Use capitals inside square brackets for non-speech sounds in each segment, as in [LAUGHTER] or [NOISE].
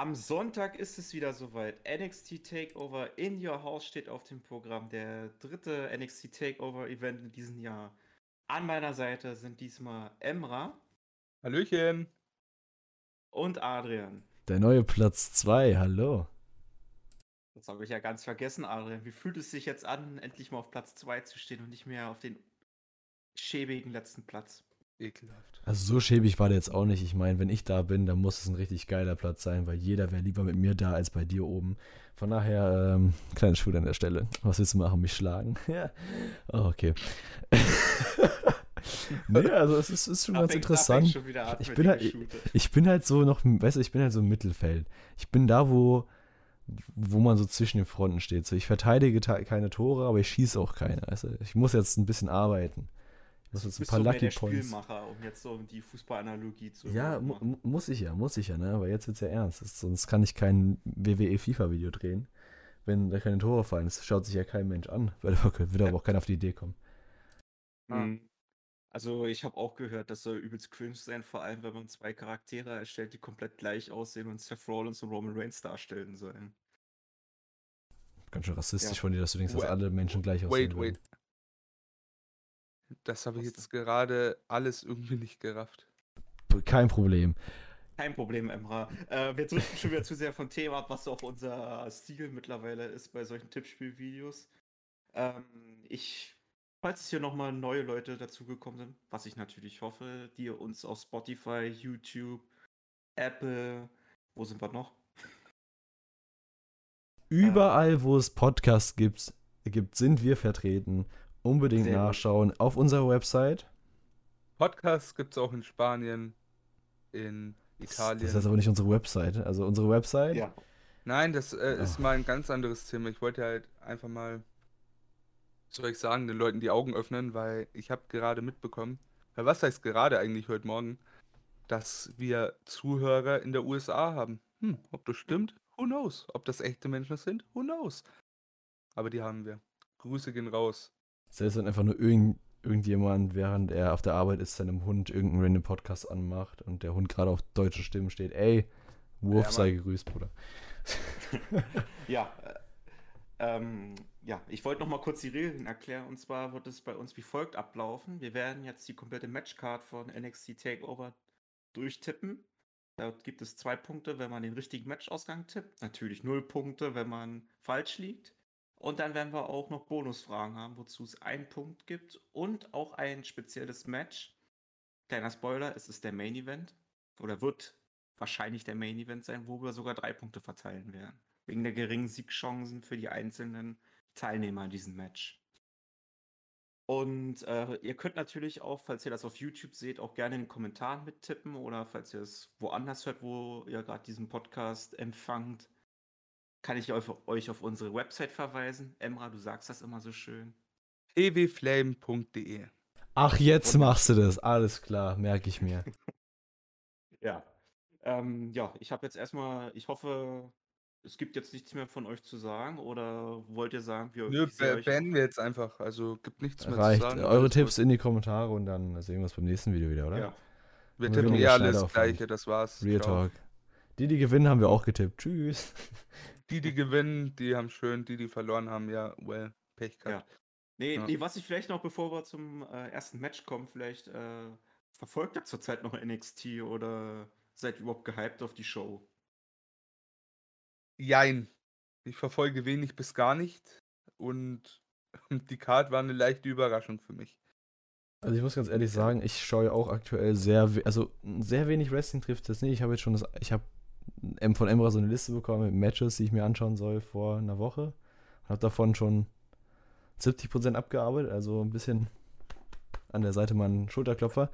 Am Sonntag ist es wieder soweit. NXT Takeover in Your House steht auf dem Programm. Der dritte NXT Takeover Event in diesem Jahr. An meiner Seite sind diesmal Emra. Hallöchen. Und Adrian. Der neue Platz 2, hallo. Das habe ich ja ganz vergessen, Adrian. Wie fühlt es sich jetzt an, endlich mal auf Platz 2 zu stehen und nicht mehr auf den schäbigen letzten Platz? Ekelhaft. Also so schäbig war der jetzt auch nicht. Ich meine, wenn ich da bin, dann muss es ein richtig geiler Platz sein, weil jeder wäre lieber mit mir da als bei dir oben. Von daher, ähm, kleine Schule an der Stelle. Was willst du machen? Mich schlagen? [LAUGHS] ja. Oh, okay. [LAUGHS] nee, also es ist, ist schon ganz interessant. Schon ich, bin halt, ich bin halt so noch, weißt du, ich bin halt so im Mittelfeld. Ich bin da, wo, wo man so zwischen den Fronten steht. So, ich verteidige keine Tore, aber ich schieße auch keine. Du? Ich muss jetzt ein bisschen arbeiten. Ich muss jetzt ein paar so Lucky der Points. Spielmacher, um jetzt so die Fußballanalogie zu Ja, mu muss ich ja, muss ich ja, ne? Aber jetzt wird es ja ernst. Das, sonst kann ich kein WWE FIFA-Video drehen. Wenn da keine Tore fallen, das schaut sich ja kein Mensch an. Weil da wird aber auch keiner auf die Idee kommen. Mhm. Also ich habe auch gehört, das soll übelst cringe sein, vor allem wenn man zwei Charaktere erstellt, die komplett gleich aussehen und Seth Rollins und Roman Reigns darstellen sollen. Ganz schön rassistisch ja. von dir, dass du denkst, dass alle Menschen gleich aussehen. Wait, wait. Das habe ich jetzt gerade alles irgendwie nicht gerafft. Kein Problem. Kein Problem, Emra. Äh, wir driften schon wieder zu sehr vom Thema ab, was auch unser Stil mittlerweile ist bei solchen Tippspielvideos. Ähm, ich Falls hier nochmal neue Leute dazugekommen sind, was ich natürlich hoffe, die uns auf Spotify, YouTube, Apple, wo sind wir noch? Überall, wo es Podcasts gibt, gibt sind wir vertreten. Unbedingt Sehr nachschauen gut. auf unserer Website. Podcasts gibt es auch in Spanien, in Italien. Das ist aber nicht unsere Website. Also unsere Website. Ja. Nein, das äh, ist mal ein ganz anderes Thema. Ich wollte halt einfach mal soll ich sagen, den Leuten die Augen öffnen, weil ich habe gerade mitbekommen, was heißt gerade eigentlich heute Morgen, dass wir Zuhörer in der USA haben. Hm, ob das stimmt? Who knows? Ob das echte Menschen sind? Who knows? Aber die haben wir. Grüße gehen raus. Selbst wenn einfach nur irgend, irgendjemand, während er auf der Arbeit ist, seinem Hund irgendeinen random Podcast anmacht und der Hund gerade auf deutsche Stimmen steht, ey, Wurf ja, sei gegrüßt, Bruder. [LAUGHS] ja, äh, ähm, ja, ich wollte noch mal kurz die Regeln erklären. Und zwar wird es bei uns wie folgt ablaufen. Wir werden jetzt die komplette Matchcard von NXT Takeover durchtippen. Dort gibt es zwei Punkte, wenn man den richtigen Matchausgang tippt. Natürlich null Punkte, wenn man falsch liegt. Und dann werden wir auch noch Bonusfragen haben, wozu es einen Punkt gibt und auch ein spezielles Match. Kleiner Spoiler, es ist der Main Event oder wird wahrscheinlich der Main Event sein, wo wir sogar drei Punkte verteilen werden wegen der geringen Siegchancen für die einzelnen Teilnehmer in diesem Match. Und äh, ihr könnt natürlich auch, falls ihr das auf YouTube seht, auch gerne in den Kommentaren mittippen oder falls ihr es woanders hört, wo ihr gerade diesen Podcast empfangt, kann ich euch, euch auf unsere Website verweisen. Emra, du sagst das immer so schön. ewflame.de Ach, jetzt Und machst du das. Alles klar, merke ich mir. [LAUGHS] ja. Ähm, ja, ich habe jetzt erstmal, ich hoffe, es gibt jetzt nichts mehr von euch zu sagen oder wollt ihr sagen, wir Nö, be beenden wir jetzt einfach. Also gibt nichts mehr Reicht. zu sagen. Eure Tipps in die Kommentare und dann sehen wir uns beim nächsten Video wieder, oder? Ja. Wir tippen eh alles gleiche, das war's. Real Ciao. Talk. Die, die gewinnen, haben wir auch getippt. Tschüss. [LAUGHS] Die, die gewinnen, die haben schön, die, die verloren haben, ja, well, Pech gehabt. Ja. Nee, ja. nee, was ich vielleicht noch, bevor wir zum äh, ersten Match kommen, vielleicht äh, verfolgt ihr zurzeit noch NXT oder seid ihr überhaupt gehypt auf die Show? Jein. Ich verfolge wenig bis gar nicht und [LAUGHS] die Card war eine leichte Überraschung für mich. Also ich muss ganz ehrlich sagen, ich schaue auch aktuell sehr, also sehr wenig Wrestling trifft das nicht. Ich habe jetzt schon das, ich habe von Emra so eine Liste bekommen mit Matches, die ich mir anschauen soll vor einer Woche. Und habe davon schon 70% abgearbeitet, also ein bisschen an der Seite mal ein Schulterklopfer.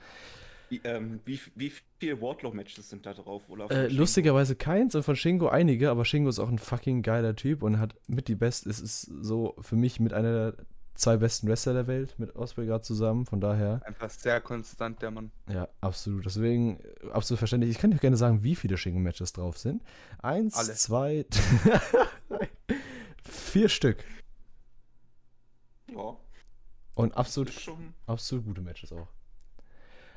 Wie, ähm, wie, wie viele Wardlow-Matches sind da drauf? Oder äh, lustigerweise keins und von Shingo einige, aber Shingo ist auch ein fucking geiler Typ und hat mit die besten, es ist so für mich mit einer der zwei besten Wrestler der Welt, mit Osprey gerade zusammen, von daher. Einfach sehr konstant, der Mann. Ja, absolut. Deswegen, absolut verständlich. Ich kann dir gerne sagen, wie viele Shingo-Matches drauf sind. Eins, Alle. zwei, [LAUGHS] vier Stück. Ja. Und absolut, absolut gute Matches auch.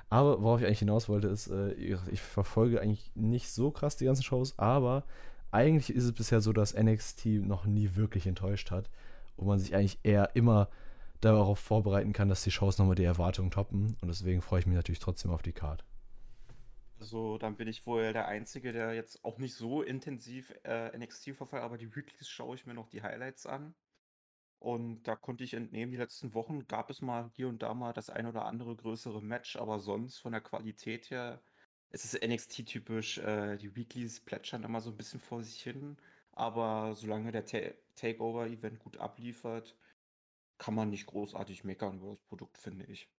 Aber worauf ich eigentlich hinaus wollte, ist, äh, ich verfolge eigentlich nicht so krass die ganzen Shows, aber eigentlich ist es bisher so, dass NXT noch nie wirklich enttäuscht hat und man sich eigentlich eher immer darauf vorbereiten kann, dass die Shows nochmal die Erwartungen toppen. Und deswegen freue ich mich natürlich trotzdem auf die Card. Also, dann bin ich wohl der Einzige, der jetzt auch nicht so intensiv äh, NXT verfolgt, aber die Weeklies schaue ich mir noch die Highlights an. Und da konnte ich entnehmen, die letzten Wochen gab es mal hier und da mal das ein oder andere größere Match, aber sonst von der Qualität her es ist NXT-typisch. Äh, die Weeklies plätschern immer so ein bisschen vor sich hin, aber solange der Ta Takeover-Event gut abliefert, kann man nicht großartig meckern über das Produkt, finde ich.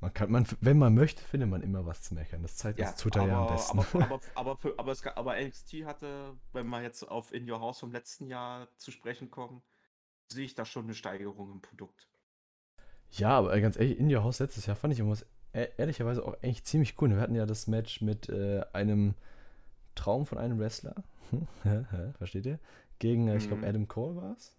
Man kann, man, wenn man möchte, findet man immer was zu meckern. Das zeigt Ja, das Twitter ja am besten. aber, aber, [LAUGHS] aber, für, aber, es, aber NXT hatte, wenn wir jetzt auf In Your House vom letzten Jahr zu sprechen kommen, sehe ich da schon eine Steigerung im Produkt. Ja, aber ganz ehrlich, in Your House letztes Jahr fand ich irgendwas e- ehrlicherweise auch eigentlich ziemlich cool. Wir hatten ja das Match mit äh, einem Traum von einem Wrestler. Versteht ihr? Gegen, äh, ich glaube, Mhm. Adam Cole war es.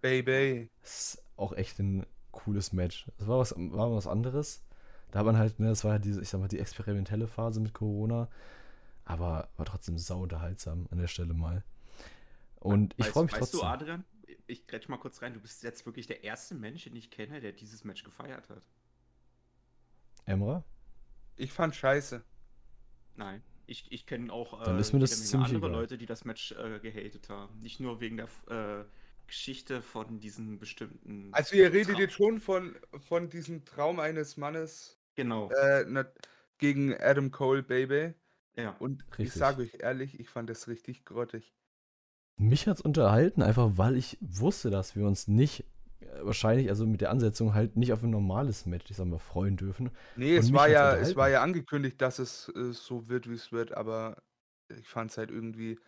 Baby. Das ist auch echt ein cooles Match. Das war was, war was anderes. Da hat man halt, ne, das war halt diese, ich sag mal, die experimentelle Phase mit Corona. Aber war trotzdem sau unterhaltsam an der Stelle mal. Und ich Weißt- freue mich weißt trotzdem. du, Adrian, ich grätsch mal kurz rein, du bist jetzt wirklich der erste Mensch, den ich kenne, der dieses Match gefeiert hat. Emra? Ich fand scheiße. Nein. Ich, ich kenne auch Dann äh, andere egal. Leute, die das Match äh, gehatet haben. Nicht nur wegen der äh, Geschichte von diesen bestimmten. Also ihr redet Tra- jetzt schon von, von diesem Traum eines Mannes Genau. äh, na, gegen Adam Cole, Baby. ja. Und ich Richtig. sage euch ehrlich, ich fand das richtig grottig. Mich hat's unterhalten, einfach weil ich wusste, dass wir uns nicht, wahrscheinlich, also mit der Ansetzung halt nicht auf ein normales Match, ich sag mal, freuen dürfen. Nee, es war ja, es war ja angekündigt, dass es äh, so wird, wie es wird, aber ich fand es halt irgendwie.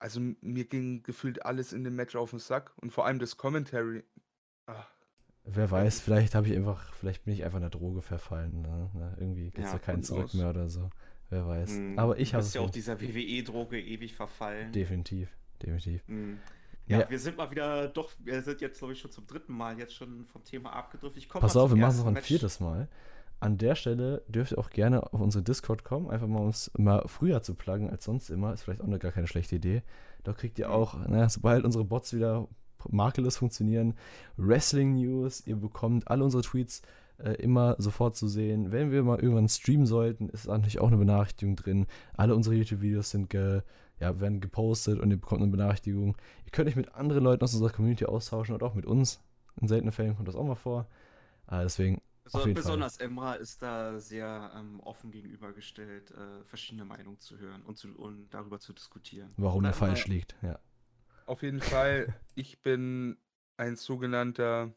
Also mir ging gefühlt alles in dem Match auf den Sack und vor allem das Commentary. Ach, Wer weiß, vielleicht habe ich einfach, vielleicht bin ich einfach einer Droge verfallen. Ne? Ne, irgendwie gibt es Ja, da keinen Zurück aus. mehr oder so. Wer weiß. Mm, Aber ich du habe bist es ja auch dieser WWE-Droge ewig verfallen. definitiv, definitiv. Mm. Ja, Ja. wir sind mal wieder, doch, wir sind jetzt, glaube ich, schon zum dritten Mal jetzt schon vom Thema abgedriftet. Pass auf, wir machen es noch ein Match. viertes Mal. An der Stelle dürft ihr auch gerne auf unsere Discord kommen, einfach mal uns mal früher zu pluggen als sonst immer. Ist vielleicht auch eine gar keine schlechte Idee. Da kriegt ihr Mhm. auch, naja, sobald unsere Bots wieder makellos funktionieren, Wrestling-News. Ihr bekommt alle unsere Tweets äh, immer sofort zu sehen. Wenn wir mal irgendwann streamen sollten, ist natürlich auch eine Benachrichtigung drin. Alle unsere YouTube-Videos sind ge, ja, werden gepostet und ihr bekommt eine Benachrichtigung. Ihr könnt euch mit anderen Leuten aus unserer Community austauschen und auch mit uns. In seltenen Fällen kommt das auch mal vor. Äh, deswegen So, Auf jeden Fall. besonders Emra ist da sehr ähm, offen gegenübergestellt, äh, verschiedene Meinungen zu hören und, zu, und darüber zu diskutieren. warum Oder er falsch liegt. Ja. auf jeden Fall, ich bin ein sogenannter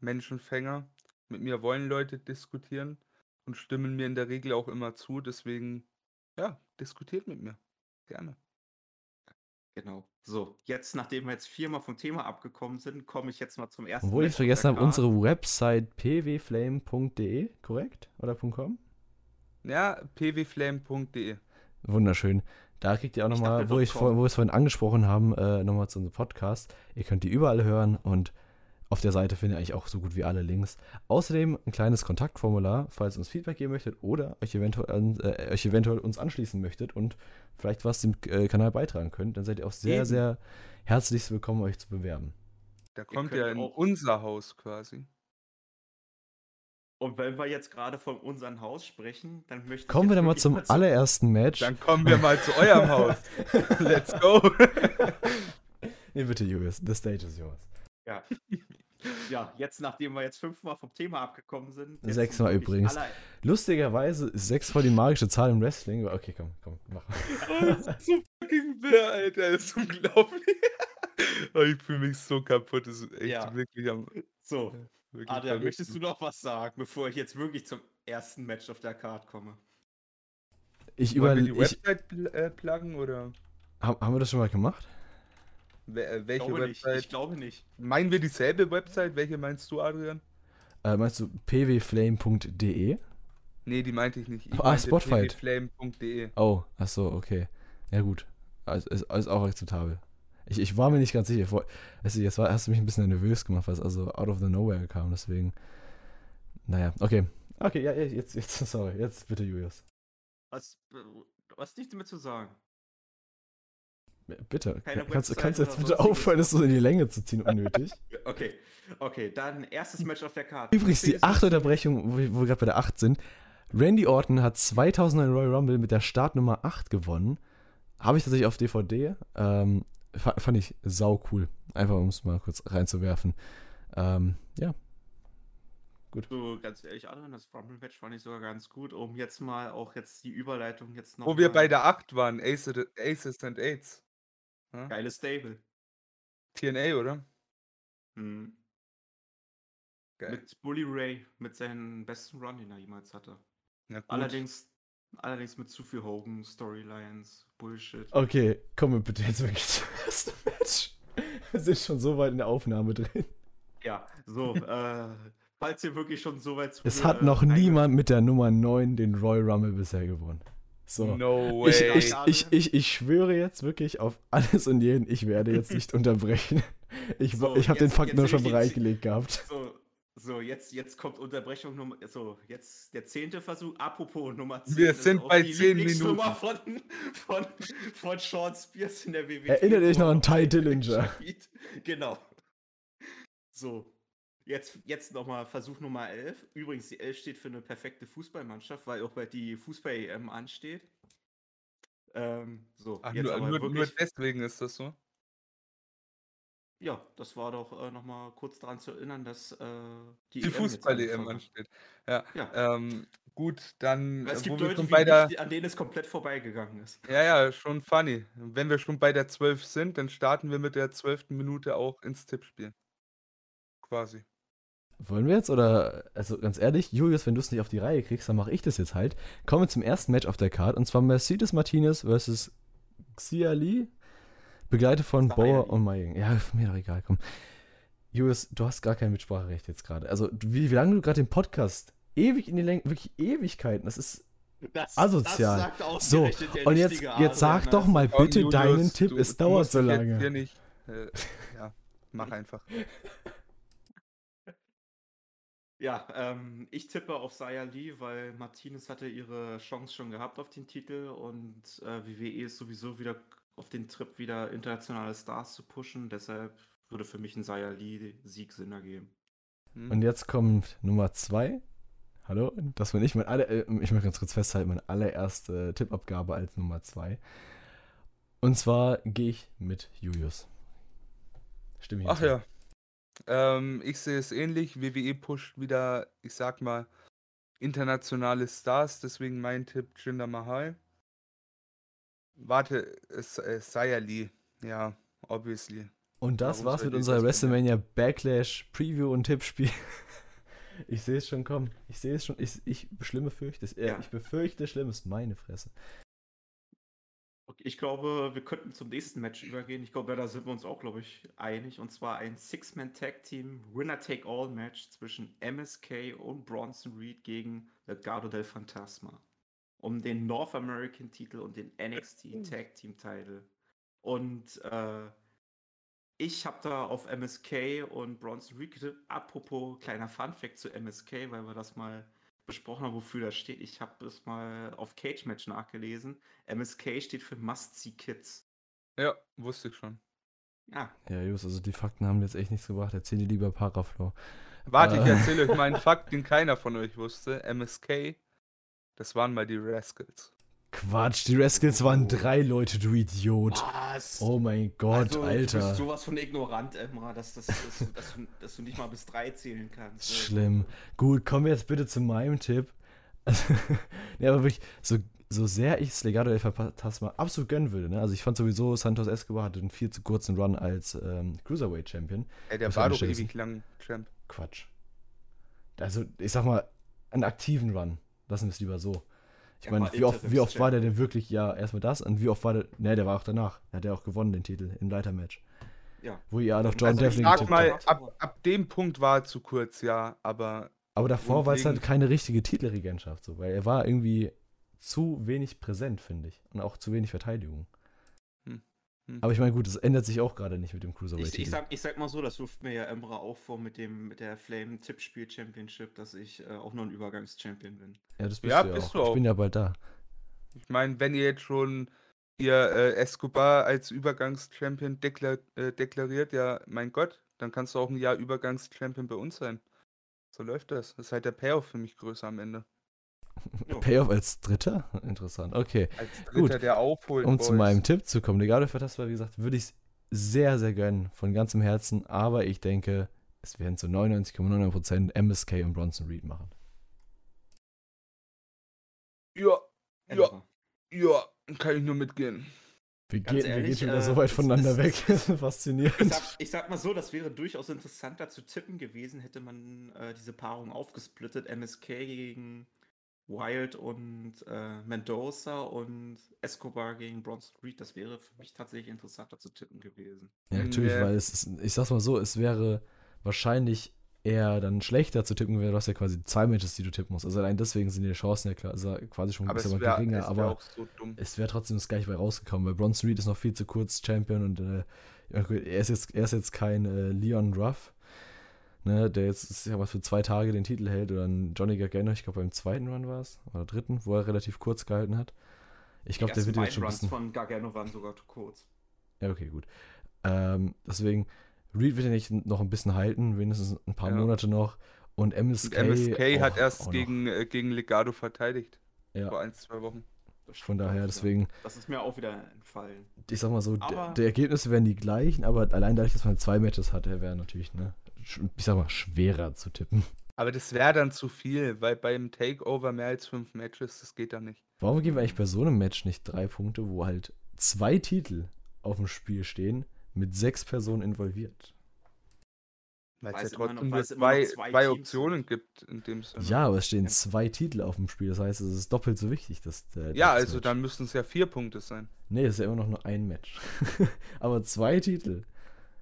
Menschenfänger. Mit mir wollen Leute diskutieren und stimmen mir in der Regel auch immer zu. Deswegen, ja, diskutiert mit mir. Gerne. Genau. So, jetzt, nachdem wir jetzt viermal vom Thema abgekommen sind, komme ich jetzt mal zum ersten Obwohl ich vergessen habe, unsere Website pwflame.de, korrekt? Oder .com? Ja, pwflame.de. Wunderschön. Da kriegt ihr auch nochmal, wo, ich .com. vor, wo wir es vorhin angesprochen haben, äh, nochmal zu unserem Podcast. Ihr könnt die überall hören und auf der Seite findet ihr eigentlich auch so gut wie alle Links. Außerdem ein kleines Kontaktformular, falls ihr uns Feedback geben möchtet oder euch eventuell, äh, euch eventuell uns anschließen möchtet und vielleicht was dem äh, Kanal beitragen könnt. Dann seid ihr auch sehr, Eben. sehr herzlich willkommen, euch zu bewerben. Da kommt könnt ja in auch- unser Haus quasi. Und wenn wir jetzt gerade von unserem Haus sprechen, dann möchte Kommen wir dann mal zum allerersten Match. Dann kommen wir mal zu eurem Haus. [LAUGHS] Let's go. Nee, bitte, Julius, the stage is yours. Ja. ja, jetzt nachdem wir jetzt fünfmal vom Thema abgekommen sind. Sechsmal übrigens. Lustigerweise ist 6 voll die magische Zahl im Wrestling. Okay, komm, komm, mach. [LAUGHS] Oh, das ist so fucking fair, Alter. Das ist unglaublich. [LAUGHS] Oh, ich fühle mich so kaputt. Das ist echt Ja. wirklich am. So, Wirklich Adrian, verrückt. möchtest du noch was sagen, bevor ich jetzt wirklich zum ersten Match auf der Card komme? Ich überlege. die Website pl äh, pluggen oder haben wir das schon mal gemacht? Äh, Ich welche glaube nicht. Website? Ich glaube nicht. Meinen wir dieselbe Website? Welche meinst du, Adrian? Äh, meinst du pwflame.de? Nee, die meinte ich nicht. Ich Ah, Spotfight. pwflame.de. Oh, ach so, okay. Ja, gut. Also, ist, ist auch akzeptabel. Ich, ich war mir nicht ganz sicher. Du, jetzt war, hast du mich ein bisschen nervös gemacht, weil es also out of the nowhere kam, deswegen. Naja, okay. Okay, ja, ja, jetzt, jetzt, [LAUGHS] sorry, jetzt bitte, Julius. Was, was nicht damit zu sagen? Bitte, Keine kannst, Website kannst du jetzt bitte aufhören, das so in die Länge zu ziehen, unnötig? [LAUGHS] Okay, okay, dann erstes Match auf der Karte. Übrigens, die achte Unterbrechung, wo wir, wir gerade bei der 8 sind. Randy Orton hat 2000 Royal Rumble mit der Startnummer 8 gewonnen. Habe ich tatsächlich auf DVD. Ähm, fa- fand ich sau cool. Einfach um es mal kurz reinzuwerfen. Ähm, ja. So, ganz ehrlich, Adrian, das Rumble-Match fand ich sogar ganz gut, um jetzt mal auch jetzt die Überleitung jetzt noch Wo wir bei der 8 waren, Aces, Aces and Aids. Ja? Geiles Stable. TNA, oder? Mhm. Geil. Mit Bully Ray, mit seinem besten Run, den er jemals hatte. Allerdings, allerdings mit zu viel Hogan, Storylines, Bullshit. Okay, kommen wir bitte jetzt wirklich zum ersten Match. [LAUGHS] Wir sind schon so weit in der Aufnahme drin. Ja, so, [LAUGHS] äh, falls ihr wirklich schon so weit Es zu- hat äh, noch reinge- niemand mit der Nummer 9 den Royal Rumble bisher gewonnen. So. No Ich, way. ich, ich, ich, ich schwöre jetzt wirklich auf alles und jeden, ich werde jetzt nicht [LAUGHS] unterbrechen. Ich, So, ich habe den Fakt nur schon bereitgelegt gehabt. So, so jetzt, jetzt kommt Unterbrechung Nummer. So, jetzt der zehnte Versuch. Apropos Nummer 10. Wir sind bei die 10 Lieblingsnummer Von, von, von Sean Spears in der WWE. Erinnert euch noch an Ty Dillinger. Genau. So. Jetzt, jetzt nochmal Versuch Nummer 11. Übrigens, die 11 steht für eine perfekte Fußballmannschaft, weil auch bei die Fußball-EM ansteht. Ähm, so, Ach, jetzt nur, aber nur, nur wirklich. deswegen ist das so. Ja, das war doch äh, nochmal kurz daran zu erinnern, dass äh, die, Die jetzt Fußball-EM ansteht. Ja. Ja. Ähm, gut, dann, Es äh, gibt Leute, der. an denen es komplett vorbeigegangen ist. Ja, ja, schon funny. Wenn wir schon bei der 12 sind, dann starten wir mit der 12. Minute auch ins Tippspiel. Quasi. Wollen wir jetzt oder, also ganz ehrlich, Julius, wenn du es nicht auf die Reihe kriegst, dann mache ich das jetzt halt. Kommen wir zum ersten Match auf der Card und zwar Mercedes Martinez versus Xia Li, begleitet von Bauer Li. und Maying. Ja, mir doch egal, komm. Julius, du hast gar kein Mitspracherecht jetzt gerade. Also, wie, wie lange du gerade den Podcast ewig in die Länge, wirklich Ewigkeiten, das ist Das, Asozial. sagt So, und jetzt, jetzt sag Adrian, doch mal bitte Julius, deinen Tipp, du- es du dauert so jetzt lange. Hier nicht, äh, ja, mach einfach. [LAUGHS] Ja, ähm, ich tippe auf Saya Lee, weil Martinez hatte ihre Chance schon gehabt auf den Titel und äh, WWE ist sowieso wieder auf den Trip, wieder internationale Stars zu pushen. Deshalb würde für mich ein Saya Lee-Sieg Sinn ergeben. Hm. Und jetzt kommt Nummer zwei. Hallo, das war nicht mein aller, äh, ich möchte ganz kurz festhalten, meine allererste Tippabgabe als Nummer zwei. Und zwar gehe ich mit Julius. Stimme ich Ach ja. Ähm, ich sehe es ähnlich. WWE pusht wieder, ich sag mal, internationale Stars, deswegen mein Tipp Jinder Mahal. Warte, es äh, Saya Lee. Ja, obviously. Und das Warum war's mit unserer WrestleMania Backlash Preview und Tippspiel. [LAUGHS] Ich sehe es schon kommen. Ich sehe es schon. Ich, ich schlimme fürchte es. Äh, Ja. Ich befürchte Schlimmes. Meine Fresse. Ich glaube, wir könnten zum nächsten Match übergehen. Ich glaube, da sind wir uns auch, glaube ich, einig. Und zwar ein Six-Man-Tag-Team Winner-Take-All-Match zwischen MSK und Bronson Reed gegen Legado del Fantasma. Um den North American-Titel und den NXT Tag-Team-Titel. Und äh, ich habe da auf MSK und Bronson Reed getippt. Apropos kleiner Fun-Fact zu MSK, weil wir das mal besprochen haben, wofür das steht. Ich habe es mal auf Cage Match nachgelesen. MSK steht für Must See Kids. Ja, wusste ich schon. Ja, Ja, Julius, also die Fakten haben jetzt echt nichts gebracht. Erzähl dir lieber Paraflow. Warte, ich Äh. erzähle euch mal einen [LAUGHS] Fakt, den keiner von euch wusste. MSK, das waren mal die Rascals. Quatsch, die Rascals waren drei Leute, du Idiot. Was? Oh mein Gott, also, Du Alter. bist sowas von ignorant, Emra, dass, dass, dass, dass, du, dass du nicht mal bis drei zählen kannst. Also, [LAUGHS] Schlimm. Gut, kommen wir jetzt bitte zu meinem Tipp. [LAUGHS] ja, aber wirklich, so, so sehr ich es Legado del Fantasma absolut gönnen würde, ne? Also ich fand sowieso, Santos Escobar hatte einen viel zu kurzen Run als ähm, Cruiserweight Champion. Ey, der war doch ewig lang Champ. Quatsch. Also, ich sag mal, einen aktiven Run. Lassen wir es lieber so. Ich Er meine, wie oft, wie oft war der denn wirklich, ja, erstmal das und wie oft war der, ne, der war auch danach. Er hat ja auch gewonnen, den Titel im Leitermatch. Ja. Wo ihr alle auf John Also ich Devlin sag getippt mal, ab, ab dem Punkt war er zu kurz, ja, aber Aber davor war es halt keine richtige Titelregentschaft, so, weil er war irgendwie zu wenig präsent, finde ich. Und auch zu wenig Verteidigung. Hm. Aber ich meine, gut, das ändert sich auch gerade nicht mit dem Ich, Cruiserweight. ich, sag, ich sag mal so, das ruft mir ja Emra auch vor mit dem mit der Flame Tippspiel Championship, dass ich äh, auch nur ein Übergangschampion bin. ja, das bist Ja, du ja bist auch. du Ich auch. bin ja bald da. Ich meine, wenn ihr jetzt schon ihr äh, Escobar als Übergangschampion deklar äh, deklariert, ja, mein Gott, dann kannst du auch ein Jahr Übergangschampion bei uns sein. So läuft das. Das ist halt der Payoff für mich größer am Ende. [LAUGHS] Jo. Payoff als Dritter? Interessant. Okay. Als Gut. Dritter, der aufholt. Um zu Boys. meinem Tipp zu kommen, egal für das war, wie gesagt, würde ich es sehr, sehr gönnen, von ganzem Herzen, aber ich denke, es werden zu 99,99% MSK und Bronson Reed machen. Ja, ja, ja, kann ich nur mitgehen. Wir, Ganz gehen, wir ehrlich, gehen schon wieder äh, so weit voneinander es- weg. [LAUGHS] Ich Faszinierend. sag, ich sag mal so, das wäre durchaus interessanter zu tippen gewesen, hätte man äh, diese Paarung aufgesplittet. MSK gegen Wild und äh, Mendoza und Escobar gegen Bronson Reed. Das wäre für mich tatsächlich interessanter zu tippen gewesen. Ja, natürlich, Nee. weil es ist, ich sag's mal so, es wäre wahrscheinlich eher dann schlechter zu tippen, weil du hast ja quasi zwei Matches, die du tippen musst. Also allein deswegen sind die Chancen ja klar- also quasi schon ein Aber es bisschen wäre mal geringer, wär aber auch so dumm. es wäre trotzdem das gleiche bei rausgekommen, weil Bronson Reed ist noch viel zu kurz Champion und äh, er, ist jetzt, er ist jetzt kein äh, Leon Ruff, ne, der jetzt ich sag mal, für zwei Tage den Titel hält oder ein Johnny Gargano, ich glaube beim zweiten Run war es, oder dritten, wo er relativ kurz gehalten hat. Ich glaube, Die der wird jetzt schon ein beiden Runs bisschen... von Gargano waren sogar zu kurz. Ja, okay, gut. Ähm, deswegen, Reed wird ja nicht noch ein bisschen halten, wenigstens ein paar Ja. Monate noch. Und Und MSK, MSK hat erst gegen, äh, gegen Legado verteidigt. Ja, Vor ein, zwei Wochen. Von daher, deswegen, Das ist mir auch wieder entfallen. ich sag mal so, die Ergebnisse wären die gleichen, aber allein dadurch, dass man zwei Matches hatte, wäre natürlich, ne, ich sag mal, schwerer zu tippen. Aber das wäre dann zu viel, weil beim Takeover mehr als fünf Matches, das geht dann nicht. Warum geben wir eigentlich bei so einem Match nicht drei Punkte, wo halt zwei Titel auf dem Spiel stehen, mit sechs Personen involviert? Weil es ja trotzdem noch zwei, zwei zwei Optionen sind. gibt in dem Sinne. Ja, aber es stehen zwei Titel auf dem Spiel, das heißt, es ist doppelt so wichtig, dass der. Ja, also Match- dann müssten es ja vier Punkte sein. Nee, das ist ja immer noch nur ein Match. [LAUGHS] aber zwei Titel.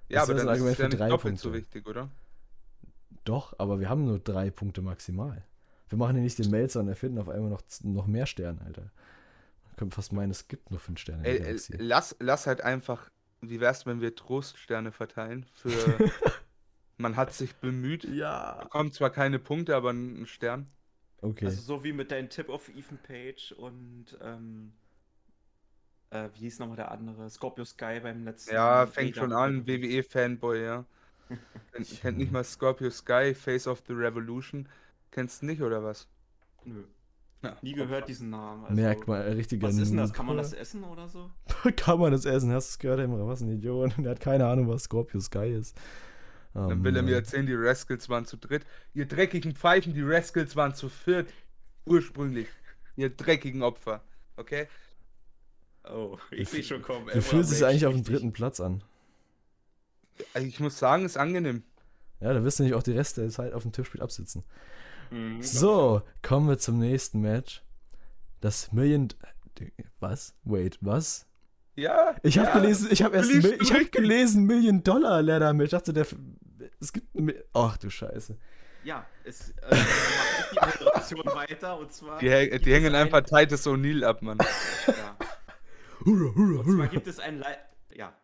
Ja, Das aber ist dann ist Argument es ja für nicht drei doppelt so Punkte. wichtig, oder? Doch, aber wir haben nur drei Punkte maximal. Wir machen ja nicht den Melzer und erfinden auf einmal noch, noch mehr Sterne, Alter. Man könnte fast meinen, es gibt nur fünf Sterne. Ey, ey, lass, lass halt einfach, wie wär's, wenn wir Troststerne verteilen für [LAUGHS] man hat sich bemüht, ja. bekommt zwar keine Punkte, aber einen Stern. Okay. Also so wie mit deinem Tipp auf Ethan Page und ähm, äh, wie hieß nochmal der andere? Scorpio Sky beim letzten Ja, fängt schon an, WWE-Fanboy, ja. [LAUGHS] Kennt, kennt nicht mal Scorpio Sky, Face of the Revolution. Kennst du nicht, oder was? Nö, Ja. nie gehört diesen Namen. Also, Merkt mal, ein richtiger Was ist denn das? Kann man das essen oder so? [LAUGHS] Kann man das essen? Hast du es gehört, Emre? Was ein Idiot. [LAUGHS] Der hat keine Ahnung, was Scorpio Sky ist. Oh, Dann will er mir Mann. erzählen, die Rascals waren zu dritt. Ihr dreckigen Pfeifen, die Rascals waren zu viert. Ursprünglich. Ihr dreckigen Opfer. Okay? Oh, ich sehe schon kommen. Du fühlst dich eigentlich auf dem dritten Platz an. Also ich muss sagen, ist angenehm. Ja, da wirst du nicht auch die Reste der Zeit auf dem Tippspiel absitzen. Mhm, So, kommen wir zum nächsten Match. Das Million. Was? Wait, was? Ja. Ich habe ja. gelesen, ich habe erst, Mil- ich habe richtig. gelesen Million Dollar Ladder Match. Ich dachte, der, es gibt, ach du Scheiße. Ja, es äh, macht [LAUGHS] die Moderation weiter und zwar. Die, die es hängen ein- einfach Titus O'Neill ab, Mann. Ja. Hurra, hurra, Und zwar gibt es ein Le ja.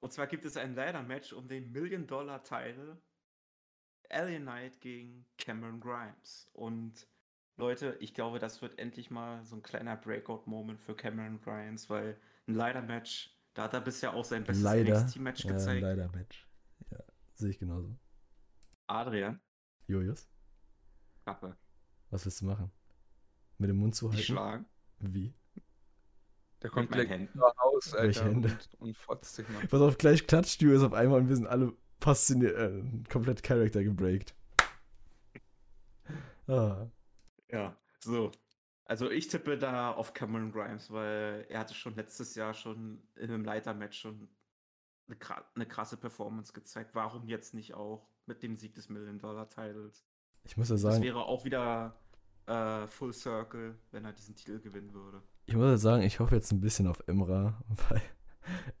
Und zwar gibt es ein Ladder-Match um den Million-Dollar-Title LA Knight gegen Cameron Grimes. Und Leute, ich glaube, das wird endlich mal so ein kleiner Breakout-Moment für Cameron Grimes, weil ein Ladder-Match, da hat er bisher auch sein bestes. NXT-Match Ja, gezeigt. leider Match. Ja, sehe ich genauso. Adrian, Julius, Kappe, was willst du machen? Mit dem Mund die zuhalten? schlagen. Wie? Der kommt gleich Händen. raus, Welche Alter, Hände? und, und fotzt sich mal. Pass auf, gleich klatscht Julius auf einmal und wir sind alle fasziniert, äh, komplett Charakter gebreakt. Ah. Ja, so. Also ich tippe da auf Cameron Grimes, weil er hatte schon letztes Jahr schon in einem Leitermatch schon eine, eine krasse Performance gezeigt. Warum jetzt nicht auch mit dem Sieg des Million Dollar Titles? Ich muss ja Das sagen, wäre auch wieder äh, Full Circle, wenn er diesen Titel gewinnen würde. Ich muss sagen, ich hoffe jetzt ein bisschen auf Emra, [LAUGHS] weil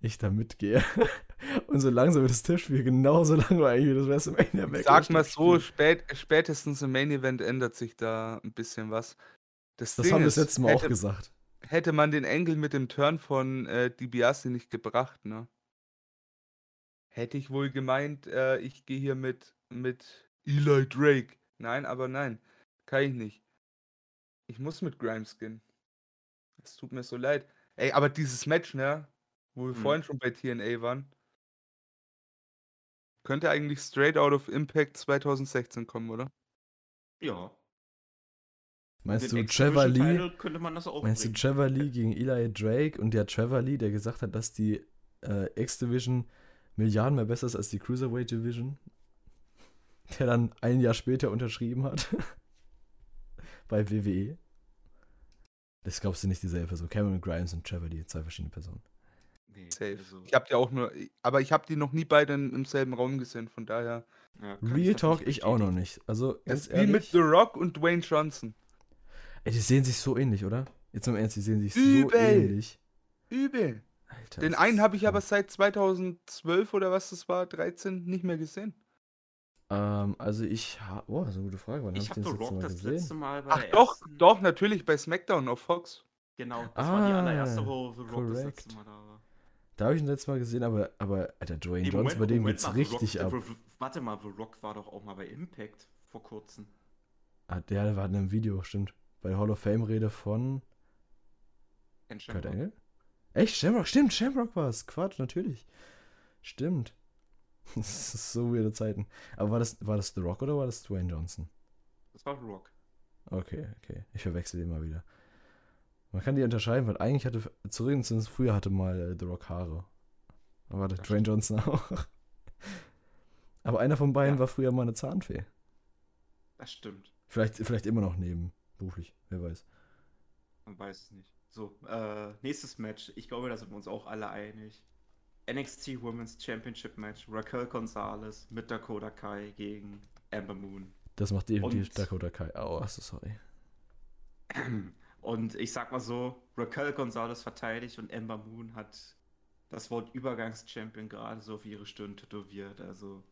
ich da mitgehe. [LAUGHS] Und so langsam wird das Tischspiel genauso langweilig wie das WrestleMania Ich sag mal so, spät, spätestens im Main Event ändert sich da ein bisschen was. Das Ding haben wir das letzte Mal auch hätte- gesagt. hätte man den Engel mit dem Turn von äh, DiBiase nicht gebracht, ne? Hätte ich wohl gemeint, äh, ich gehe hier mit, mit Eli Drake. Nein, aber nein, kann ich nicht. Ich muss mit Grimes gehen. Es tut mir so leid. Ey, aber dieses Match, ne? Wo wir Hm. vorhin schon bei TNA waren, könnte eigentlich straight out of Impact 2016 kommen, oder? Ja. Meinst du Trevor Lee? X-Division-Title könnte man das auch Meinst du. Trevor Lee gegen Eli Drake und der Trevor Lee, der gesagt hat, dass die äh, X-Division Milliarden mehr besser ist als die Cruiserweight Division? Der dann ein Jahr später unterschrieben hat. [LAUGHS] Bei WWE. Das glaubst du nicht dieselbe Person. Cameron Grimes und Trevor Lee, zwei verschiedene Personen. Nee, Safe. also, Ich habe die auch nur, aber ich habe die noch nie beide in, im selben Raum gesehen, von daher. ja, Real Talk, ich auch noch nicht. Also, Das ganz ist wie mit ehrlich, The Rock und Dwayne Johnson. ey, die sehen sich so ähnlich, oder? Jetzt im Ernst, die sehen sich so Übel. ähnlich. Übel. Alter, Den einen habe ich so- aber seit 2012 oder was das war, 13, nicht mehr gesehen. Ähm, also ich habe, oh, das ist eine gute Frage. Wann Ich habe ich habe den The das letzte Rock das gesehen? letzte Mal bei Ach der doch, ersten, doch, natürlich bei SmackDown auf Fox. Genau, das war die Ah, allererste, wo The Rock das korrekt. letzte Mal da war. Da habe ich ihn letztes Mal gesehen, aber, aber Alter, Dwayne Nee, Johnson, bei dem geht's mal, The richtig Rock, ab. The- Warte mal, The Rock war doch auch mal bei Impact vor kurzem. Ah, der war in einem Video, stimmt. Bei der Hall of Fame-Rede von Kurt. Engel? Echt? Shamrock? Stimmt, Shamrock war es. Quatsch, natürlich. Stimmt. [LAUGHS] Das ist so weirde Zeiten. Aber war das, war das The Rock oder war das Dwayne Johnson? Das war The Rock. Okay, okay. Ich verwechsel die immer wieder. Man kann die unterscheiden, weil eigentlich hatte, zumindest früher hatte mal äh, The Rock Haare. Aber der Das Dwayne Johnson [LAUGHS] auch. Aber einer von beiden Ja. war früher mal eine Zahnfee. Das stimmt. Vielleicht, vielleicht immer noch nebenberuflich, wer weiß. Man weiß es nicht. So, äh, nächstes Match. Ich glaube, da sind wir uns auch alle einig. NXT Women's Championship Match. Raquel Gonzalez mit Dakota Kai gegen Amber Moon. Das macht definitiv Und- Dakota Kai. Oh, so sorry. Und ich sag mal so, Raquel Gonzalez verteidigt und Amber Moon hat das Wort Übergangschampion gerade so auf ihre Stirn tätowiert. Also,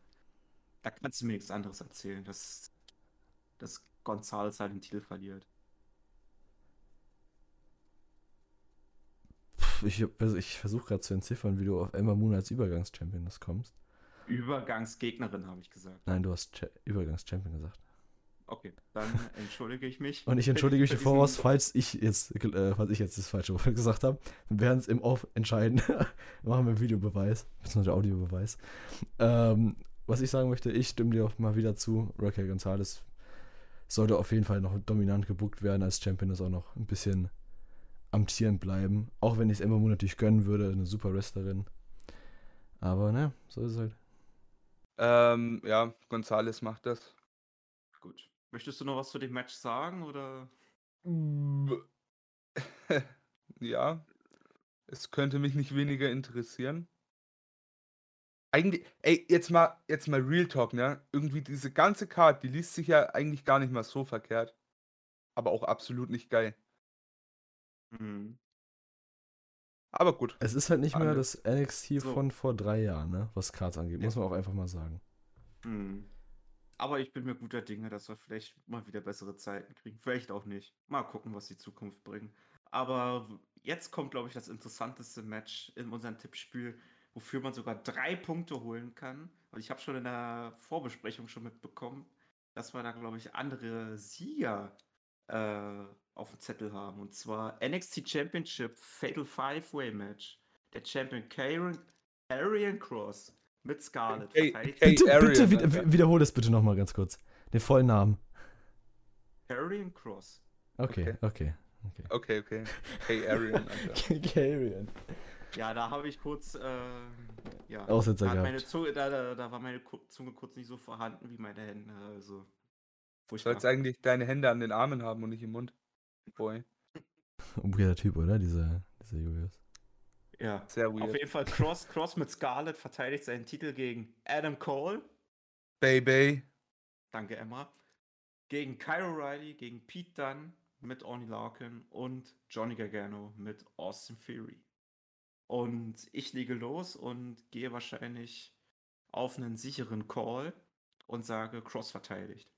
da kannst du mir nichts anderes erzählen, dass, dass Gonzalez halt den Titel verliert. Ich, also ich versuche gerade zu entziffern, wie du auf Ember Moon als Übergangschampion das kommst. Übergangsgegnerin, habe ich gesagt. Nein, du hast Cha Übergangschampion gesagt. Okay, dann [LAUGHS] entschuldige ich mich. Und ich entschuldige mich [LAUGHS] Voraus, falls ich jetzt, äh, falls ich jetzt das falsche Wort gesagt habe. Wir werden es im Off entscheiden. [LAUGHS] Machen wir einen Videobeweis, beziehungsweise Audiobeweis. Ähm, was ich sagen möchte, ich stimme dir auch mal wieder zu. Raquel Gonzalez sollte auf jeden Fall noch dominant gebuckt werden als Champion, ist auch noch ein bisschen amtierend bleiben. Auch wenn ich es Ember Moon natürlich gönnen würde, eine super Wrestlerin. Aber ne, so ist es halt. Ähm, ja, Gonzales macht das. Gut. Möchtest du noch was zu dem Match sagen oder? [LAUGHS] ja, es könnte mich nicht weniger interessieren. Eigentlich, ey, jetzt mal, jetzt mal Real Talk, ne? Irgendwie diese ganze Card, die liest sich ja eigentlich gar nicht mal so verkehrt. Aber auch absolut nicht geil. Hm. Aber gut. Es ist halt nicht mehr das NXT So. von vor drei Jahren, ne? was Cards angeht, Ja. muss man auch einfach mal sagen. Hm. Aber ich bin mir guter Dinge, dass wir vielleicht mal wieder bessere Zeiten kriegen. Vielleicht auch nicht. Mal gucken, was die Zukunft bringt. Aber jetzt kommt, glaube ich, das interessanteste Match in unserem Tippspiel, wofür man sogar drei Punkte holen kann. Und ich habe schon in der Vorbesprechung schon mitbekommen, dass wir da, glaube ich, andere Sieger äh, auf dem Zettel haben. Und zwar NXT Championship Fatal Five-Way Match. Der Champion Karen, Arian Cross mit Scarlett. Hey, hey, bitte, Arian, bitte, wieder, Alter. wiederhole es bitte nochmal ganz kurz. Den vollen Namen. Karrion Cross. Okay, okay. okay. Okay, okay. Hey, Arian. Carrion. [LAUGHS] Ja, da habe ich kurz, äh, ja, Aussetzer da, hat gehabt. meine Zunge, da, da, da war meine Zunge kurz nicht so vorhanden wie meine Hände. Also, Du sollst eigentlich deine Hände an den Armen haben und nicht im Mund. Boy. [LAUGHS] Weirder Typ, oder? Dieser, dieser Julius. Ja, Sehr auf weird. jeden Fall Cross, Cross mit Scarlett verteidigt seinen Titel gegen Adam Cole. Baby. Danke, Emma. Gegen Kyle O'Reilly, gegen Pete Dunne mit Orny Larkin und Johnny Gargano mit Austin Theory. Und ich lege los und gehe wahrscheinlich auf einen sicheren Call und sage Cross verteidigt.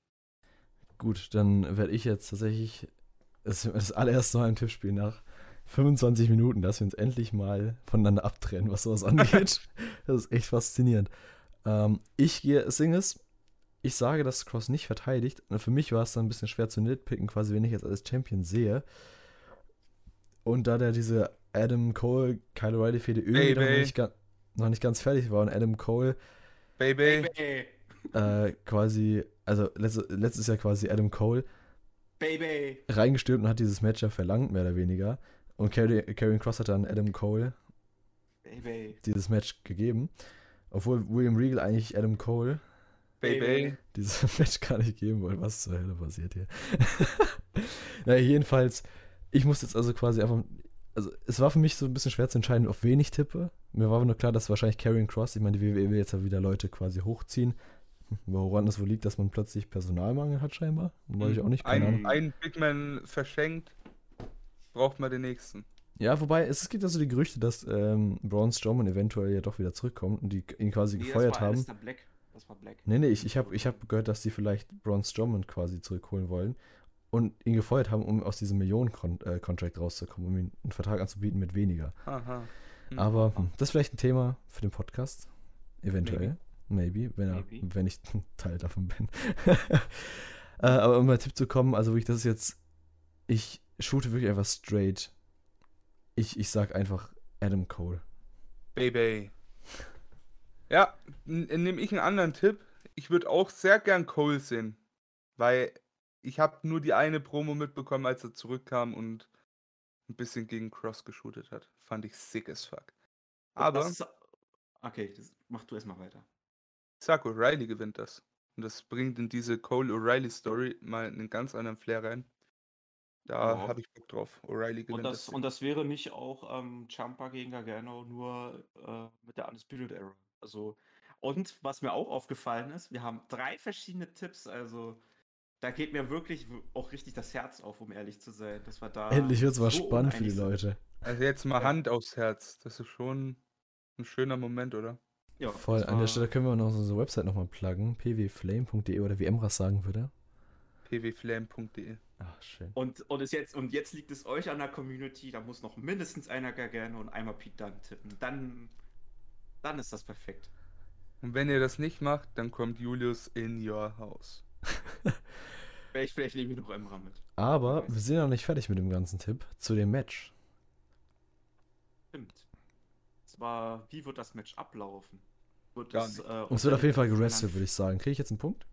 Gut, dann werde ich jetzt tatsächlich das, das allererste Mal im Tippspiel nach 25 Minuten, dass wir uns endlich mal voneinander abtrennen, was sowas angeht. [LAUGHS] das ist echt faszinierend. Ähm, ich gehe Singles. Ich sage, dass Cross nicht verteidigt. Und für mich war es dann ein bisschen schwer zu nitpicken, quasi, wenn ich jetzt als Champion sehe. Und da der diese Adam Cole, Kyle O'Reilly Fehde irgendwie noch nicht, noch nicht, ganz fertig war und Adam Cole Baby. Äh, quasi, also letzte, letztes Jahr quasi Adam Cole Baby. reingestürmt und hat dieses Match ja verlangt, mehr oder weniger. Und Karrion Cross hat dann Adam Cole Baby. dieses Match gegeben. Obwohl William Regal eigentlich Adam Cole Baby. dieses [LAUGHS] Match gar nicht geben wollte. Was zur Hölle passiert hier? [LAUGHS] naja, jedenfalls, ich muss jetzt also quasi einfach. Also, es war für mich so ein bisschen schwer zu entscheiden, auf wen ich tippe. Mir war aber nur klar, dass wahrscheinlich Karrion Cross, ich meine, die WWE will jetzt ja wieder Leute quasi hochziehen. Woran das wohl liegt, dass man plötzlich Personalmangel hat, scheinbar. Wollte ich auch nicht. Keine ein, ein Big Man verschenkt, braucht man den nächsten. Ja, wobei, es gibt also die Gerüchte, dass ähm, Braun Strowman eventuell ja doch wieder zurückkommt und die ihn quasi nee, gefeuert das war haben. Black. Das war Black. Nee, nee, ich, ich habe ich hab gehört, dass die vielleicht Braun Strowman quasi zurückholen wollen und ihn gefeuert haben, um aus diesem Millionen-Contract rauszukommen, um ihm einen Vertrag anzubieten mit weniger. Aha. Hm. Aber hm, das ist vielleicht ein Thema für den Podcast. Eventuell. Maybe, Maybe wenn, er, Maybe. wenn ich Teil davon bin. [LAUGHS] äh, aber um mal Tipp zu kommen, also wirklich, das ist jetzt. Ich shoote wirklich einfach straight ich, ich sag einfach Adam Cole. Baby. Ja, nehme ich einen anderen Tipp. Ich würde auch sehr gern Cole sehen, weil ich habe nur die eine Promo mitbekommen, als er zurückkam und ein bisschen gegen Cross geshootet hat. Fand ich sick as fuck. Aber. Ist, okay, das, mach du erstmal weiter. Sag, O'Reilly gewinnt das. Und das bringt in diese Cole-O'Reilly-Story mal einen ganz anderen Flair rein. Da Genau. habe ich Bock drauf. O'Reilly Und gewinnt das, das und das wäre nicht auch ähm, Ciampa gegen Gargano nur äh, mit der Undisputed Era. Also, und was mir auch aufgefallen ist, wir haben drei verschiedene Tipps. Also, da geht mir wirklich auch richtig das Herz auf, um ehrlich zu sein. Das war da Endlich wird es mal so spannend für die Leute. Also jetzt mal Ja. Hand aufs Herz. Das ist schon ein schöner Moment, oder? Ja, Voll. An der Stelle können wir noch unsere Website nochmal pluggen. pwflame.de oder wie Emras sagen würde. pwflame.de. Ach, schön. Und, und, ist jetzt, und jetzt liegt es euch an der Community, da muss noch mindestens einer Gargano und einmal Pete Dunne tippen. Dann, dann ist das perfekt. Und wenn ihr das nicht macht, dann kommt Julius in your house. [LAUGHS] vielleicht, vielleicht nehme ich noch Emra mit. Aber wir sind noch nicht fertig mit dem ganzen Tipp zu dem Match. Stimmt. Zwar, wie wird das Match ablaufen? Wird es, äh, es wird auf jeden Fall gerestelt, würde ich sagen. Kriege ich jetzt einen Punkt?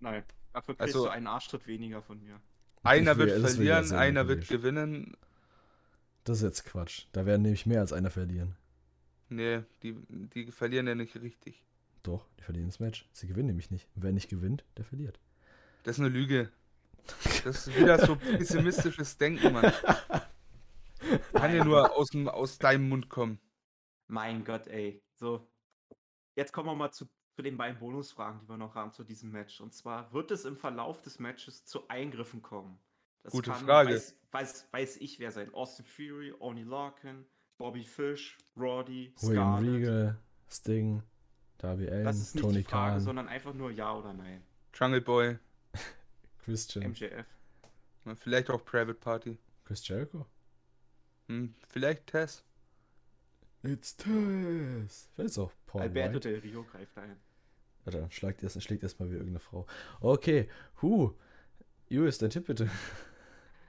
Nein, dafür kriegst also, du einen Arschtritt weniger von mir. Einer wird verlieren, einer wird gewinnen. Das ist jetzt Quatsch. Da werden nämlich mehr als einer verlieren. Nee, die, die verlieren ja nicht richtig. Doch, die verlieren das Match. Sie gewinnen nämlich nicht. Und wer nicht gewinnt, der verliert. Das ist eine Lüge. [LAUGHS] Das ist wieder so pessimistisches Denken, Mann. Kann ja nur aus, dem, aus deinem Mund kommen. Mein Gott, ey. So. Jetzt kommen wir mal zu zu den beiden Bonusfragen, die wir noch haben zu diesem Match. Und zwar, wird es im Verlauf des Matches zu Eingriffen kommen? Das Gute kann, Frage. Weiß, weiß, weiß, ich, wer sein. Austin Fury, Oni Larkin, Bobby Fish, Roddy, William Regal, Sting, Darby Allen, das ist nicht Tony die Frage, Khan. sondern einfach nur Ja oder Nein. Jungle Boy. [LAUGHS] Christian. MJF. Vielleicht auch Private Party. Chris Jericho? Hm, vielleicht Tess. It's Tess. Vielleicht ist auch Paul Alberto White. Del Rio greift ein. Ja, dann schlägt erst, schlägt erstmal wieder irgendeine Frau. Okay, Hu. Julius, dein Tipp bitte.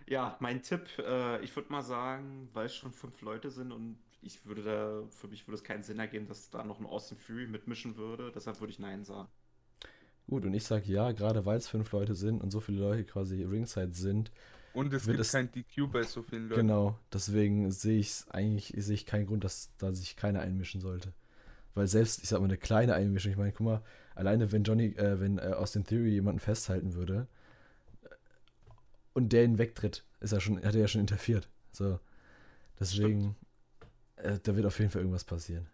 Ja, mein Tipp, äh, ich würde mal sagen, weil es schon fünf Leute sind und ich würde da, für mich würde es keinen Sinn ergeben, dass da noch ein Austin Fury mitmischen würde. Deshalb würde ich Nein sagen. Gut, und ich sage ja, gerade weil es fünf Leute sind und so viele Leute quasi Ringside sind, und es gibt es, kein DQ bei so vielen Leuten. Genau, deswegen sehe ich es eigentlich, sehe ich keinen Grund, dass da sich keiner einmischen sollte. Weil selbst, ich sag mal, eine kleine Einmischung, ich meine, guck mal, alleine wenn Johnny, äh, wenn äh, Austin Theory jemanden festhalten würde äh, und der ihn wegtritt, ist er schon, hat er ja schon interferiert. So. Deswegen, äh, da wird auf jeden Fall irgendwas passieren.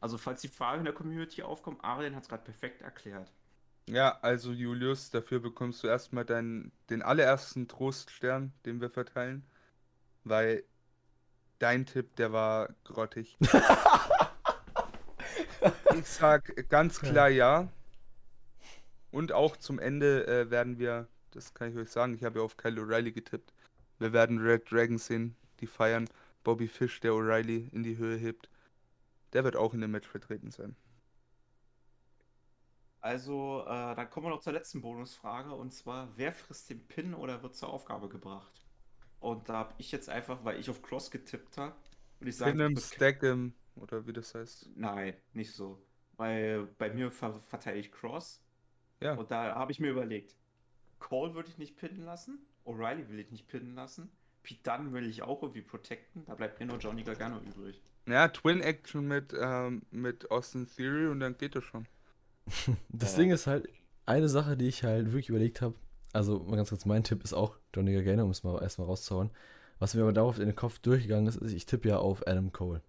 Also, falls die Frage in der Community aufkommt, Arian hat es gerade perfekt erklärt. Ja, also Julius, dafür bekommst du erstmal deinen, den allerersten Troststern, den wir verteilen. Weil dein Tipp, der war grottig. [LAUGHS] ich sag ganz klar ja. Und auch zum Ende äh, werden wir Das kann ich euch sagen. Ich habe ja auf Kyle O'Reilly getippt. Wir werden Red Dragons sehen, die feiern. Bobby Fish, der O'Reilly in die Höhe hebt. Der wird auch in dem Match vertreten sein. Also, äh, dann kommen wir noch zur letzten Bonusfrage und zwar: Wer frisst den Pin oder wird zur Aufgabe gebracht? Und da habe ich jetzt einfach, weil ich auf Cross getippt habe, würde ich sagen. Pin im Stack im, oder wie das heißt. Nein, nicht so. Weil bei mir ver verteile ich Cross Ja. und da habe ich mir überlegt: Cole würde ich nicht pinnen lassen, O'Reilly will ich nicht pinnen lassen, Pete Dunne will ich auch irgendwie protecten, da bleibt mir nur Johnny Gargano übrig. Ja, Twin Action mit, ähm, mit Austin Theory und dann geht das schon. [LAUGHS] Das Ja. Ding ist halt, eine Sache, die ich halt wirklich überlegt habe, also mal ganz kurz, mein Tipp ist auch Johnny Gargano, um es mal erstmal rauszuhauen. Was mir aber darauf in den Kopf durchgegangen ist, ist, ich tippe ja auf Adam Cole.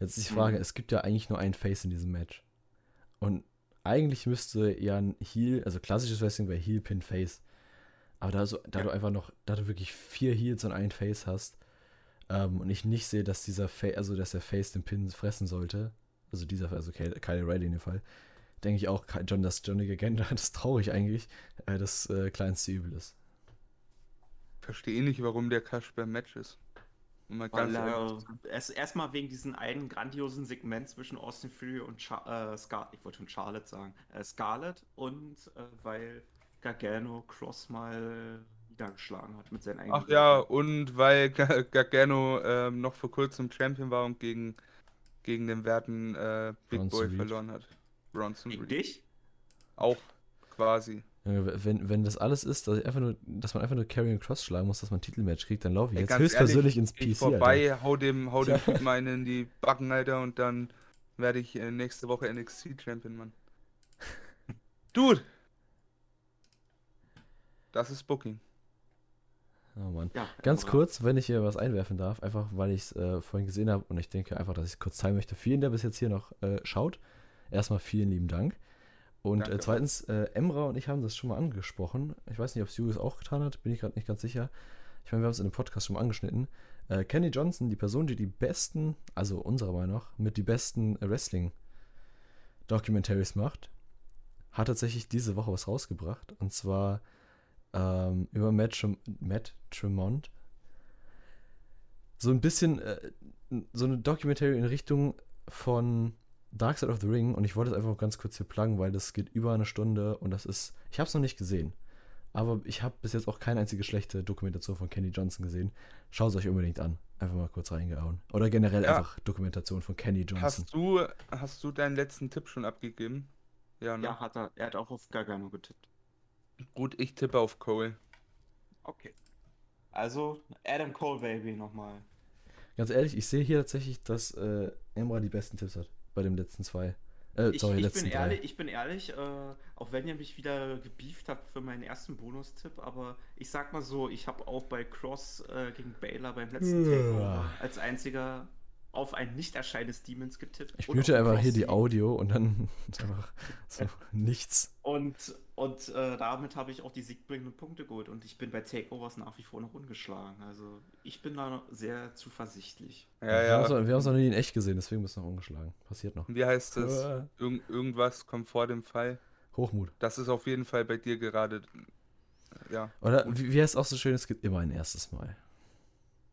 Jetzt ist die Frage, Mhm. es gibt ja eigentlich nur einen Face in diesem Match. Und eigentlich müsste ja ein Heel, also klassisches Wrestling wäre Heel, Pin, Face. Aber da, so, da Ja. du einfach noch, da du wirklich vier Heels und einen Face hast, ähm, und ich nicht sehe, dass dieser Fa also dass der Face den Pin fressen sollte, also dieser, also Kyle, Kyle O'Reilly in dem Fall, denke ich auch, John, dass Johnny Gargano, [LAUGHS] das ist traurig eigentlich, äh, das äh, kleinste Übel ist. Verstehe nicht, warum der Cash beim Match ist. Mal Weil ganz ehrlich zu sein. erst erstmal wegen diesem einen grandiosen Segment zwischen Austin Fury und Char äh, Scar ich wollte schon Charlotte sagen, äh, Scarlett und äh, weil Gargano Cross mal niedergeschlagen hat mit seinen eigenen Ach ja, und weil Ga- Gargano ähm, noch vor kurzem Champion war und gegen, gegen den werten äh, Big Boy verloren hat. Bronson Reed. dich? Auch quasi. Wenn, wenn das alles ist, dass, einfach nur, dass man einfach nur Carrying Cross schlagen muss, dass man ein Titelmatch kriegt, dann laufe ich Ey, jetzt ganz höchstpersönlich ehrlich, ins PC. vorbei, Alter. hau dem, hau dem Typen einen in die Backen, Alter, und dann werde ich äh, nächste Woche NXT-Champion, Mann. Dude! Das ist Booking. Oh Mann. Ja, Ganz Emra. kurz, wenn ich hier was einwerfen darf, einfach weil ich es äh, vorhin gesehen habe und ich denke einfach, dass ich es kurz zeigen möchte. Vielen, der bis jetzt hier noch äh, schaut. Erstmal vielen lieben Dank. Und äh, zweitens, äh, Emra und ich haben das schon mal angesprochen. Ich weiß nicht, ob es Julius auch getan hat, bin ich gerade nicht ganz sicher. Ich meine, wir haben es in dem Podcast schon mal angeschnitten. Äh, Kenny Johnson, die Person, die die besten, also unserer Meinung nach, mit die besten Wrestling-Documentaries macht, hat tatsächlich diese Woche was rausgebracht. Und zwar ähm, über Matt, Trem Matt Tremont. So ein bisschen äh, so eine Documentary in Richtung von Dark Side of the Ring und ich wollte es einfach ganz kurz hier pluggen, weil das geht über eine Stunde und das ist, ich habe es noch nicht gesehen, aber ich habe bis jetzt auch keine einzige schlechte Dokumentation von Kenny Johnson gesehen. Schaut es euch unbedingt an. Einfach mal kurz reingehauen. Oder generell Ja. einfach Dokumentation von Kenny Johnson. Hast du, hast du deinen letzten Tipp schon abgegeben? Ja, ne? Ja, hat er. Er hat auch auf Gargano getippt. Gut, ich tippe auf Cole. Okay. Also, Adam Cole, Baby, nochmal. Ganz ehrlich, ich sehe hier tatsächlich, dass äh, Emra die besten Tipps hat bei den letzten zwei. Äh, Ich, sorry, ich, letzten bin drei. ehrlich, ich bin ehrlich, äh, auch wenn ihr mich wieder gebieft habt für meinen ersten Bonustipp, aber ich sag mal so, ich habe auch bei Cross äh, gegen Baylor beim letzten Ja. Takeover als einziger auf ein nicht erscheinendes Demons getippt. Ich auf einfach hier die. Audio und dann [LAUGHS] ist einfach so nichts. Und, und äh, damit habe ich auch die siegbringenden Punkte geholt und ich bin bei Takeovers nach wie vor noch ungeschlagen. Also ich bin da noch sehr zuversichtlich. Ja, wir ja. haben es noch nie in echt gesehen, deswegen bist du noch ungeschlagen. Passiert noch. Wie heißt es? Äh, Irgend, irgendwas kommt vor dem Fall. Hochmut. Das ist auf jeden Fall bei dir gerade. Ja. Oder wie, wie heißt es auch so schön, es gibt immer ein erstes Mal.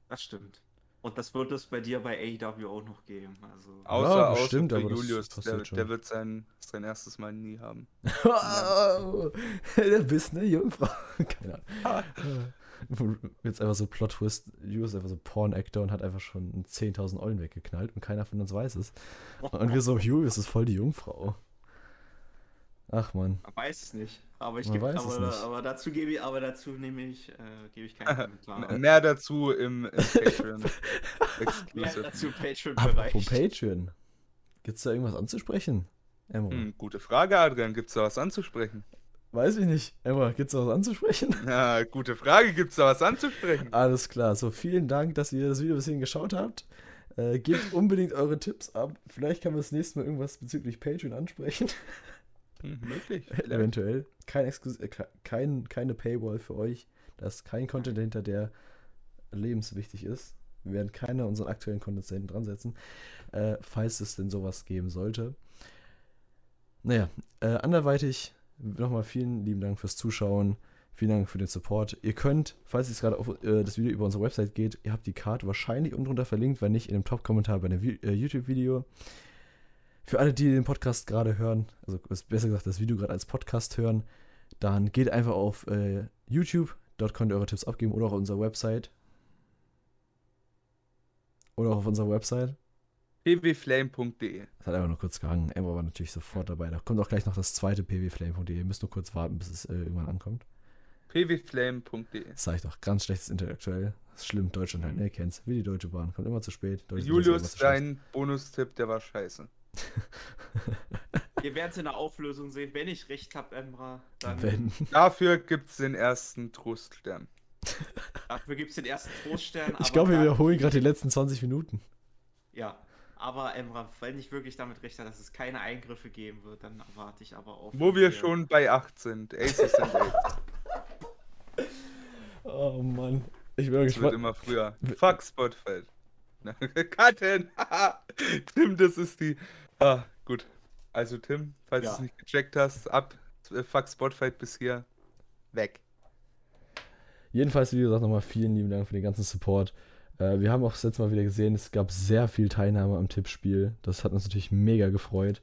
Das stimmt. Und das wird es bei dir bei AEW auch noch geben. Also Außer, Ja, außer bestimmt, für aber Julius. Der, der wird sein, sein erstes Mal nie haben. du bist eine Jungfrau. [LAUGHS] Keine Ahnung. [LAUGHS] Jetzt einfach so Plot-Twist. Julius ist einfach so Porn-Actor und hat einfach schon 10.000 Eulen weggeknallt und keiner von uns weiß es. Und wir so, Julius ist voll die Jungfrau. Ach man. Man weiß es nicht. Aber ich gebe, weiß es aber, nicht. aber dazu gebe ich, aber dazu nehme ich, äh, gebe ich keinen Kommentar. Mehr dazu im, im [LAUGHS] Patreon. Mehr dazu Apropos Patreon-Bereich. Patreon. Gibt's da irgendwas anzusprechen? Emma. Hm, gute Frage, Adrian. Gibt's da was anzusprechen? Weiß ich nicht. Emma, gibt's da was anzusprechen? [LAUGHS] Ja, gute Frage. Gibt's da was anzusprechen? Alles klar. So, vielen Dank, dass ihr das Video bis hierhin geschaut habt. Äh, gebt unbedingt eure Tipps ab. Vielleicht kann man das nächste Mal irgendwas bezüglich Patreon ansprechen. [LAUGHS] [LAUGHS] Möglich. [LAUGHS] Eventuell. Kein Exklus äh, ke- kein, keine Paywall für euch. Da ist kein Content dahinter, der lebenswichtig ist. Wir werden keine unseren aktuellen Content hinten dran setzen, äh, falls es denn sowas geben sollte. Naja, äh, anderweitig nochmal vielen lieben Dank fürs Zuschauen. Vielen Dank für den Support. Ihr könnt, falls es gerade auf äh, das Video über unsere Website geht, ihr habt die Card wahrscheinlich unten drunter verlinkt, wenn nicht in dem Top-Kommentar bei dem äh, YouTube-Video. Für alle, die den Podcast gerade hören, also besser gesagt das Video gerade als Podcast hören, dann geht einfach auf äh, YouTube, dort könnt ihr eure Tipps abgeben oder auch auf unserer Website. Oder auch auf unserer Website. pwflame.de. Das hat einfach nur kurz gehangen. Emma war natürlich sofort dabei. Da kommt auch gleich noch das zweite pwflame.de. Ihr müsst nur kurz warten, bis es äh, irgendwann ankommt. pwflame.de. Das sage ich doch. Ganz schlechtes intellektuell. Das ist schlimm. Deutschland halt. Ne, kennst. Wie die Deutsche Bahn. Kommt immer zu spät. Julius, dein Bonustipp, der war scheiße. [LAUGHS] Wir werden es in der Auflösung sehen. Wenn ich recht habe, Emra, dann Wenn. Dafür gibt's den ersten Troststern. [LAUGHS] dafür gibt es den ersten Troststern. Ich glaube, wir wiederholen gerade die letzten 20 Minuten. Ja, aber Emra, wenn ich wirklich damit recht habe, dass es keine Eingriffe geben wird, dann erwarte ich aber auch. Wo wir schon bei 8 sind. Aces sind Aces. [LAUGHS] Oh Mann. Ich bin Das wird gespannt. immer früher. Fuck Spotfight. [LAUGHS] Cutten! [LAUGHS] Tim, das ist die. Ah, gut. Also, Tim, falls Ja. du es nicht gecheckt hast, ab. äh, Fuck Spotfight bis hier. Weg. Jedenfalls, wie gesagt, nochmal vielen lieben Dank für den ganzen Support. Äh, wir haben auch das letzte Mal wieder gesehen, es gab sehr viel Teilnahme am Tippspiel. Das hat uns natürlich mega gefreut.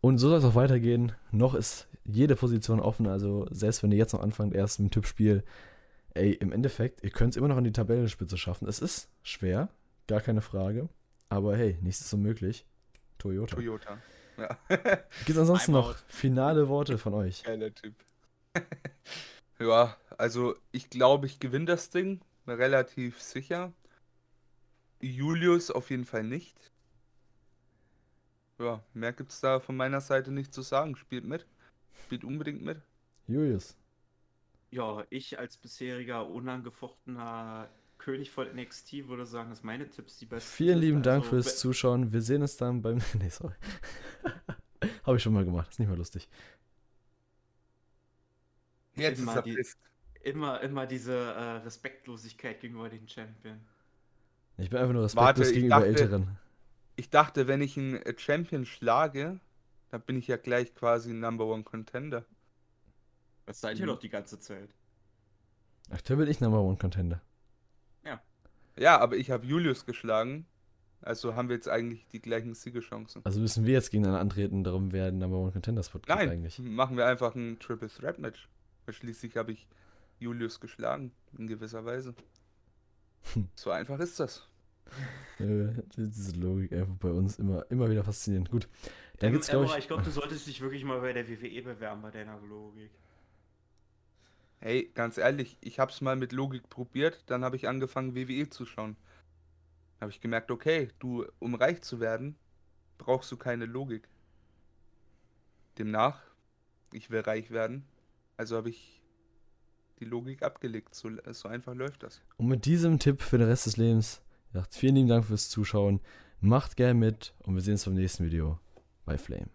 Und so soll es auch weitergehen. Noch ist jede Position offen. Also, selbst wenn ihr jetzt noch anfangt, erst mit dem Tippspiel, ey, im Endeffekt, ihr könnt es immer noch an die Tabellenspitze schaffen. Es ist schwer, gar keine Frage. Aber hey, nichts ist unmöglich. Toyota. Toyota. Ja. [LAUGHS] Gibt es ansonsten noch finale Worte von euch? Geiler Typ. [LAUGHS] ja, also ich glaube, ich gewinne das Ding. Relativ sicher. Julius auf jeden Fall nicht. Ja, mehr gibt es da von meiner Seite nicht zu sagen. Spielt mit. Spielt unbedingt mit. Julius. Ja, ich als bisheriger unangefochtener König von NXT würde sagen, dass meine Tipps die besten Vielen sind. lieben Dank Also, fürs Zuschauen. Wir sehen uns dann beim. [LAUGHS] Nee, sorry. [LAUGHS] Habe ich schon mal gemacht. Ist nicht mehr lustig. Jetzt ist Immer er die-. Immer, immer diese äh, Respektlosigkeit gegenüber den Champion. Ich bin einfach nur Warte, respektlos ich gegenüber dachte- Älteren. Ich dachte, wenn ich einen äh, Champion schlage, dann bin ich ja gleich quasi ein Number One Contender. Das seid ihr doch die ganze Zeit. Aktuell bin ich Number One Contender. Ja, aber ich habe Julius geschlagen. Also haben wir jetzt eigentlich die gleichen Siegechancen. Also müssen wir jetzt gegeneinander antreten, darum wer den Number One Contender Spot kriegt Nein, eigentlich. machen wir einfach ein Triple Threat Match. Weil schließlich habe ich Julius geschlagen, in gewisser Weise. Hm. So einfach ist das. Diese Logik einfach bei uns immer, immer wieder faszinierend. Gut. Dann Ähm, gibt's, glaube ich. ich glaube, du solltest dich wirklich mal bei der WWE bewerben, bei deiner Logik. Hey, ganz ehrlich, ich habe es mal mit Logik probiert, dann habe ich angefangen, WWE zu schauen. Habe ich gemerkt, okay, du, um reich zu werden, brauchst du keine Logik. Demnach, ich will reich werden, also habe ich die Logik abgelegt. So, so einfach läuft das. Und mit diesem Tipp für den Rest des Lebens, ja, vielen lieben Dank fürs Zuschauen. Macht gern mit und wir sehen uns beim nächsten Video bei Flame.